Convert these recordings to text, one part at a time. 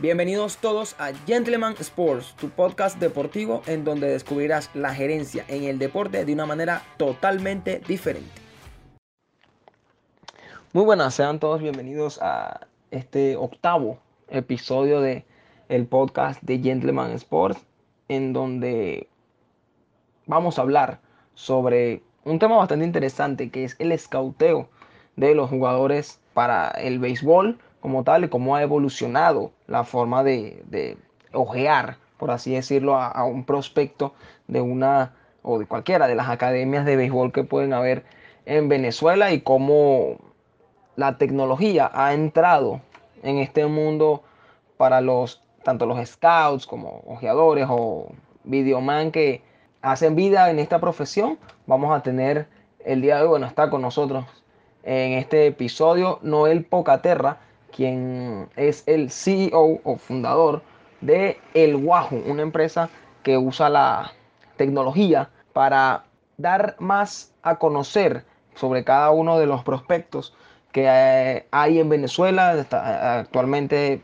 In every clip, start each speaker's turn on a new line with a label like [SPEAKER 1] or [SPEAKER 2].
[SPEAKER 1] Bienvenidos todos a Gentleman Sports, tu podcast deportivo en donde descubrirás la gerencia en el deporte de una manera totalmente diferente. Muy buenas, sean todos bienvenidos a este octavo episodio de el podcast de Gentleman Sports en donde vamos a hablar sobre un tema bastante interesante que es el escauteo de los jugadores para el béisbol como tal y cómo ha evolucionado la forma de, ojear, por así decirlo, a, un prospecto de una o de cualquiera de las academias de béisbol que pueden haber en Venezuela y cómo la tecnología ha entrado en este mundo para los tanto los scouts como ojeadores o videoman que hacen vida en esta profesión. Vamos a tener el día de hoy, bueno, está con nosotros en este episodio Noel Pocaterra, quien es el CEO o fundador de El Wahoo, una empresa que usa la tecnología para dar más a conocer sobre cada uno de los prospectos que eh, hay en Venezuela. Actualmente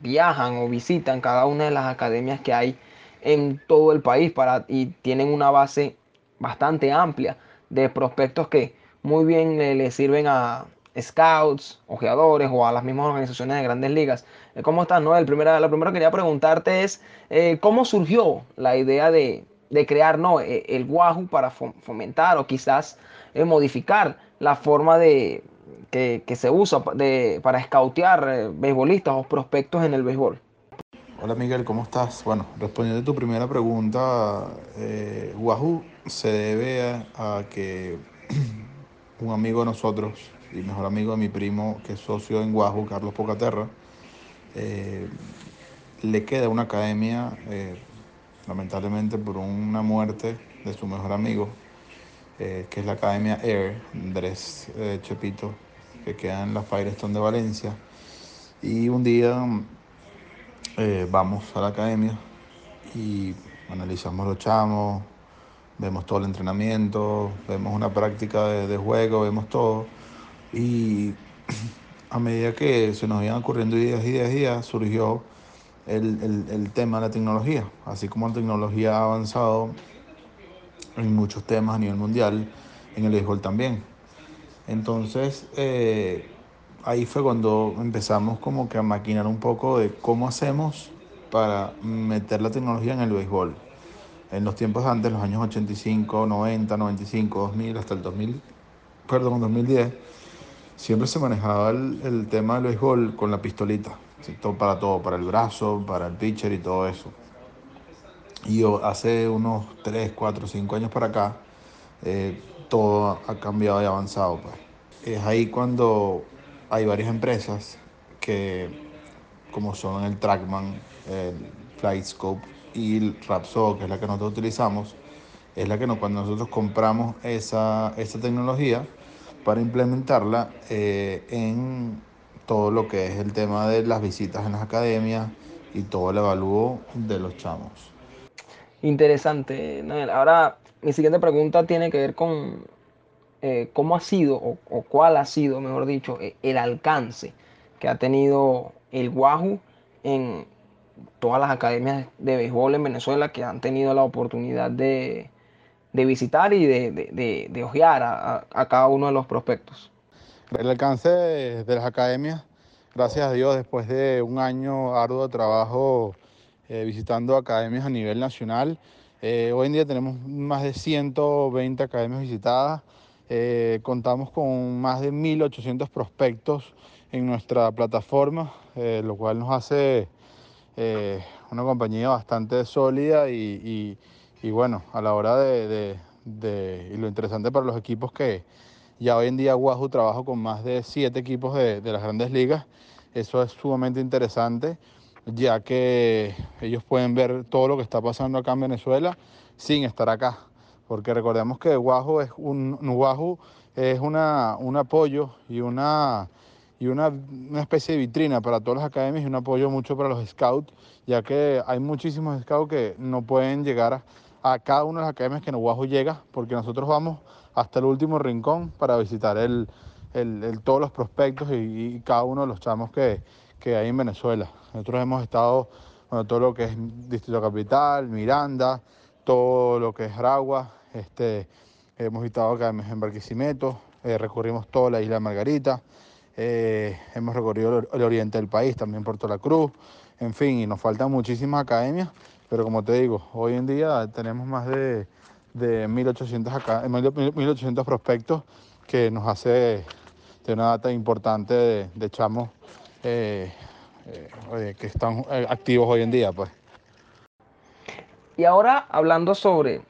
[SPEAKER 1] viajan o visitan cada una de las academias que hay en todo el país para, y tienen una base bastante amplia de prospectos que muy bien le sirven a, scouts, ojeadores o a las mismas organizaciones de grandes ligas. Eh, ¿Cómo estás, Noel? Primera, la primera que quería preguntarte es, eh, ¿cómo surgió la idea de, crear ¿no? Eh, el Wahoo para fomentar o quizás modificar la forma de, que, se usa de, para scoutear beisbolistas o prospectos en el béisbol?
[SPEAKER 2] Hola Miguel, ¿cómo estás? Bueno, respondiendo a tu primera pregunta, Wahoo se debe a que un amigo de nosotros, y mejor amigo de mi primo, que es socio en Guajo, Carlos Pocaterra, eh, le queda una academia, eh, lamentablemente por una muerte de su mejor amigo, eh, que es la Academia Air, Andrés Chepito, que queda en la Firestone de Valencia. Y un día vamos a la academia y analizamos los chamos, vemos todo el entrenamiento, vemos una práctica de juego, vemos todo. Y a medida que se nos iban ocurriendo ideas, ideas, ideas, surgió el, tema de la tecnología. Así como la tecnología ha avanzado en muchos temas a nivel mundial, en el béisbol también. Entonces, eh, ahí fue cuando empezamos como que a maquinar un poco de cómo hacemos para meter la tecnología en el béisbol. En los tiempos antes, los años 85, 90, 95, 2000, hasta el 2000, perdón, 2010, siempre se manejaba el, tema del béisbol con la pistolita, para todo, para el brazo, para el pitcher y todo eso. Y hace unos 3, 4, 5 años para acá, eh, todo ha cambiado y avanzado. Pues. Es ahí cuando hay varias empresas que, como son el Trackman, el Flightscope y el Rapso, que es la que nosotros utilizamos, es la que cuando nosotros compramos esa, esa tecnología, para implementarla eh, en todo lo que es el tema de las visitas en las academias y todo el evalúo de los chamos.
[SPEAKER 1] Interesante, Ahora, mi siguiente pregunta tiene que ver con eh, cómo ha sido, o, cuál ha sido, mejor dicho, e, el alcance que ha tenido el Wahoo en todas las academias de béisbol en Venezuela que han tenido la oportunidad de, de visitar y de, de, de, ojear a, cada uno de los prospectos.
[SPEAKER 2] El alcance de, las academias, gracias a Dios, después de un año arduo de trabajo eh, visitando academias a nivel nacional, eh, hoy en día tenemos más de 120 academias visitadas, eh, contamos con más de 1.800 prospectos en nuestra plataforma, lo cual nos hace una compañía bastante sólida y bueno, a la hora de, y lo interesante para los equipos que ya hoy en día Wahoo trabaja con más de siete equipos de, las grandes ligas, eso es sumamente interesante, ya que ellos pueden ver todo lo que está pasando acá en Venezuela sin estar acá. Porque recordemos que Wahoo es un, Wahoo es una, un apoyo y una y una, una, especie de vitrina para todas las academias y un apoyo mucho para los scouts, ya que hay muchísimos scouts que no pueden llegar a, a cada una de las academias que Nuguajo llega, porque nosotros vamos hasta el último rincón para visitar el, todos los prospectos y, cada uno de los chamos que, que hay en Venezuela. Nosotros hemos estado, bueno, todo lo que es Distrito Capital, Miranda, todo lo que es Aragua, este, hemos estado acá en Barquisimeto, eh, recorrimos toda la isla de Margarita, eh, hemos recorrido el, el, oriente del país, también Puerto La Cruz, en fin, y nos faltan muchísimas academias, pero como te digo, hoy en día tenemos más de, de 1.800, acá, 1800 prospectos que nos hace de una data importante de, de chamos eh, eh, que están eh, activos hoy en día. Pues.
[SPEAKER 1] Y ahora hablando sobre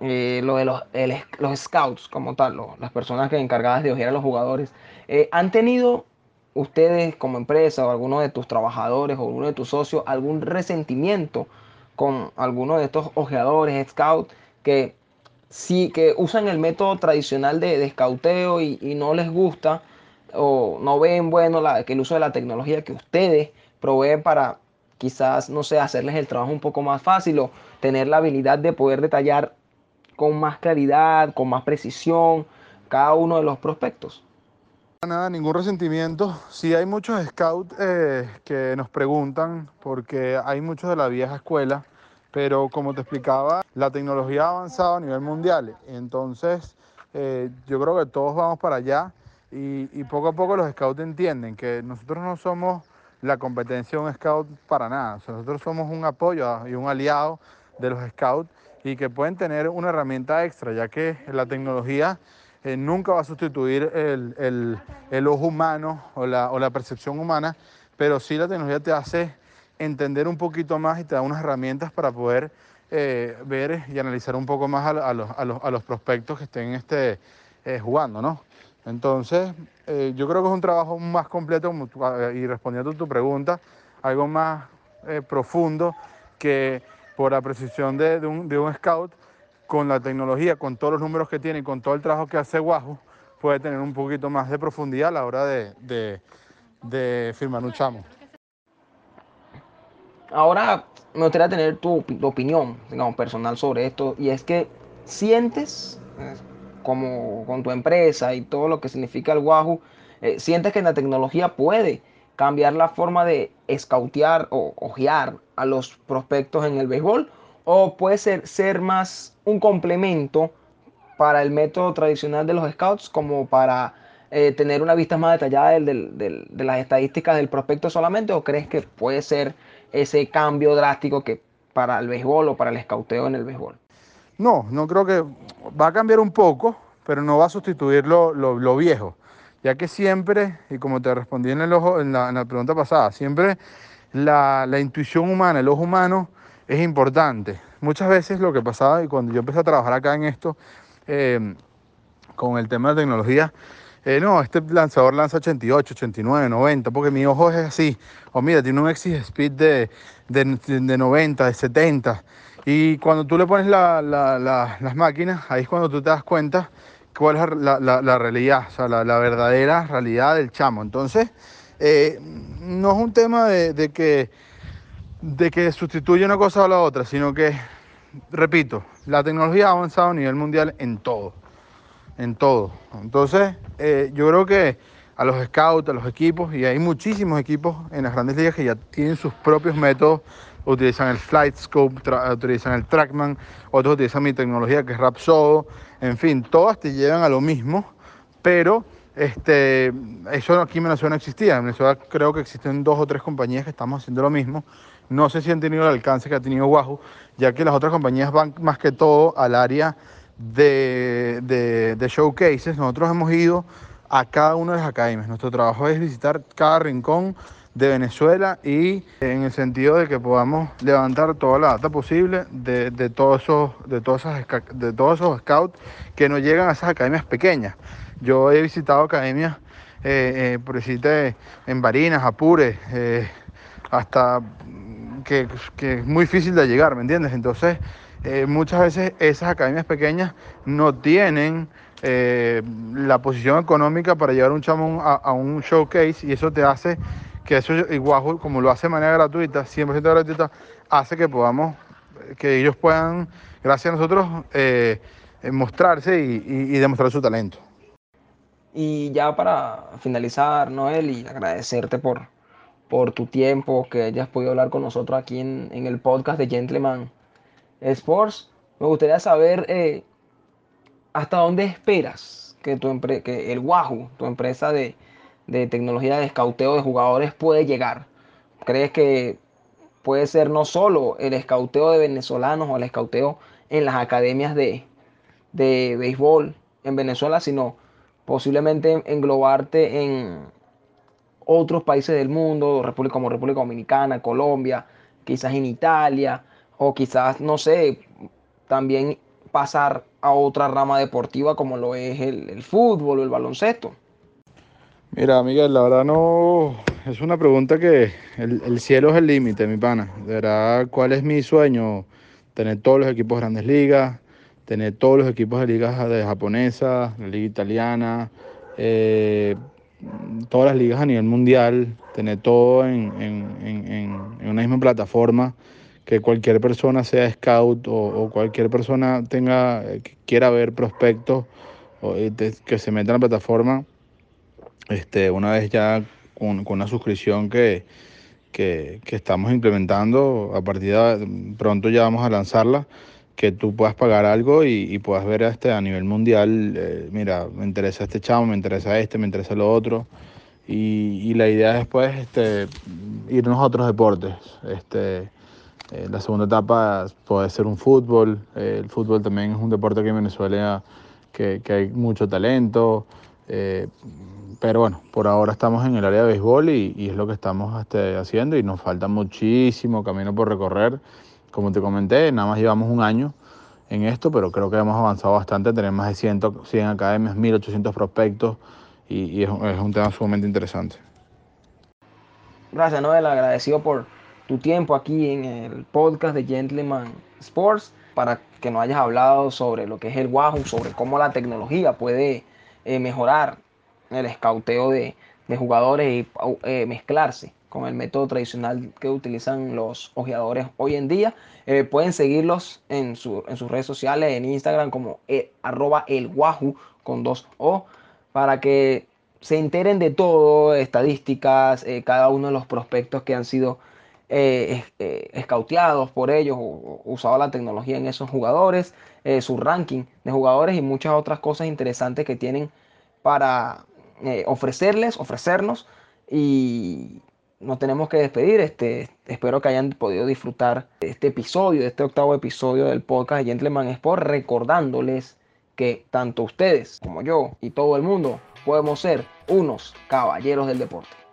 [SPEAKER 1] lo de los, los, scouts como tal, lo, las personas que encargadas de ojear a los jugadores, ¿han tenido ustedes como empresa o alguno de tus trabajadores o alguno de tus socios algún resentimiento con alguno de estos ojeadores, scouts, que sí que usan el método tradicional de, de y, no les gusta o no ven bueno que el uso de la tecnología que ustedes proveen para quizás, no sé, hacerles el trabajo un poco más fácil o tener la habilidad de poder detallar con más claridad, con más precisión cada uno de los prospectos.
[SPEAKER 2] Nada, ningún resentimiento. Sí hay muchos scouts eh, que nos preguntan porque hay muchos de la vieja escuela, pero como te explicaba, la tecnología ha avanzado a nivel mundial. Entonces, eh, yo creo que todos vamos para allá y, y, poco a poco los scouts entienden que nosotros no somos la competencia de un scout para nada. O sea, nosotros somos un apoyo y un aliado de los scouts y que pueden tener una herramienta extra, ya que la tecnología eh, nunca va a sustituir el, el, el ojo humano o la, o la, percepción humana, pero sí la tecnología te hace entender un poquito más y te da unas herramientas para poder eh, ver y analizar un poco más a, a, los, a, los, a los, prospectos que estén este, eh, jugando, ¿no? Entonces, yo creo que es un trabajo más completo y respondiendo a tu pregunta, algo más profundo que por la precisión de, de, un, de, un, scout, con la tecnología, con todos los números que tiene con todo el trabajo que hace Wahoo, puede tener un poquito más de profundidad a la hora de, firmar un chamo.
[SPEAKER 1] Ahora me gustaría tener tu, opinión, digamos, personal sobre esto, y es que sientes, como con tu empresa y todo lo que significa el Wahoo, eh, sientes que la tecnología puede cambiar la forma de escautear o ojear a los prospectos en el béisbol o puede ser, ser más un complemento para el método tradicional de los scouts como para eh, tener una vista más detallada del, del, de las estadísticas del prospecto solamente o crees que puede ser ese cambio drástico que para el béisbol o para el escauteo en el béisbol?
[SPEAKER 2] No, no creo que va a cambiar un poco, pero no va a sustituir lo, lo, viejo ya que siempre, y como te respondí en, el ojo, en, la, en la pregunta pasada, siempre la, la, intuición humana, el ojo humano es importante. Muchas veces lo que pasaba, y cuando yo empecé a trabajar acá en esto, eh, con el tema de tecnología, eh, no, este lanzador lanza 88, 89, 90, porque mi ojo es así. O mira, tiene un exit speed de, de, de 90, de 70. Y cuando tú le pones la, la, las máquinas, ahí es cuando tú te das cuenta cuál es la, realidad, o sea, la, verdadera realidad del chamo. Entonces, eh, no es un tema de, que, de que sustituye una cosa a la otra, sino que, repito, la tecnología ha avanzado a nivel mundial en todo, en todo. Entonces, eh, yo creo que a los scouts, a los equipos, y hay muchísimos equipos en las grandes ligas que ya tienen sus propios métodos utilizan el Flight Scope, utilizan el Trackman, otros utilizan mi tecnología que es Rapsodo, en fin, todas te llevan a lo mismo, pero este, eso aquí en Venezuela no existía. En Venezuela creo que existen dos o tres compañías que estamos haciendo lo mismo. No sé si han tenido el alcance que ha tenido Wahoo, ya que las otras compañías van más que todo al área de, de, de showcases. Nosotros hemos ido a cada una de las academias. Nuestro trabajo es visitar cada rincón de Venezuela y en el sentido de que podamos levantar toda la data posible de, de, todos, esos, de, todos, esos, de todos esos scouts que no llegan a esas academias pequeñas. Yo he visitado academias, eh, eh, por decirte, en Barinas, Apures, eh, hasta que, que, es muy difícil de llegar, ¿me entiendes? Entonces, muchas veces esas academias pequeñas no tienen la posición económica para llevar un chamo a, a un showcase y eso te hace que eso igual como lo hace de manera gratuita, 100% gratuita, hace que podamos, que ellos puedan, gracias a nosotros, eh, mostrarse y, demostrar su talento.
[SPEAKER 1] Y ya para finalizar, Noel, y agradecerte por, por tu tiempo, que hayas podido hablar con nosotros aquí en, el podcast de Gentleman Sports. Me gustaría saber eh, hasta dónde esperas que, tu que el Wahoo, tu empresa de, de tecnología de escauteo de jugadores, puede llegar. ¿Crees que puede ser no solo el escauteo de venezolanos o el escauteo en las academias de, de béisbol en Venezuela, sino posiblemente englobarte en otros países del mundo, como República Dominicana, Colombia, quizás en Italia, o quizás, no sé, también pasar a otra rama deportiva como lo es el, el fútbol o el baloncesto.
[SPEAKER 2] Mira, Miguel, la verdad no, es una pregunta que el, cielo es el límite, mi pana. De verdad, ¿cuál es mi sueño? Tener todos los equipos de grandes ligas, tener todos los equipos de ligas de japonesa, la liga italiana, eh, todas las ligas a nivel mundial, tener todo en, una misma plataforma, que cualquier persona sea scout o, cualquier persona tenga eh, quiera ver prospectos o, que se meta en la plataforma, este, una vez ya con, una suscripción que, que, estamos implementando. A partir de pronto ya vamos a lanzarla, que tú puedas pagar algo y, puedas ver este, a nivel mundial, eh, mira, me interesa este chamo, me interesa este, me interesa lo otro. Y, la idea es después este, irnos a otros deportes. Este, eh, la segunda etapa puede ser un fútbol. Eh, el fútbol también es un deporte que en Venezuela que, que hay mucho talento. Pero bueno, por ahora estamos en el área de béisbol y, es lo que estamos este, haciendo y nos falta muchísimo camino por recorrer. Como te comenté, nada más llevamos un año en esto, pero creo que hemos avanzado bastante. Tenemos más de 100, 100 academias, 1800 prospectos y, es, un tema sumamente interesante.
[SPEAKER 1] Gracias, Noel. Agradecido por tu tiempo aquí en el podcast de Gentleman Sports para que nos hayas hablado sobre lo que es el Wahoo, sobre cómo la tecnología puede eh, mejorar el escauteo de, jugadores y eh, mezclarse con el método tradicional que utilizan los ojeadores hoy en día. Eh, pueden seguirlos en, sus redes sociales, en Instagram como eh, arroba el con dos O, para que se enteren de todo, estadísticas, cada uno de los prospectos que han sido escauteados por ellos o, usado la tecnología en esos jugadores, su ranking de jugadores y muchas otras cosas interesantes que tienen para eh, ofrecerles, ofrecernos y nos tenemos que despedir. Este, espero que hayan podido disfrutar este episodio, de este octavo episodio del podcast de Gentleman Sport, recordándoles que tanto ustedes como yo y todo el mundo podemos ser unos caballeros del deporte.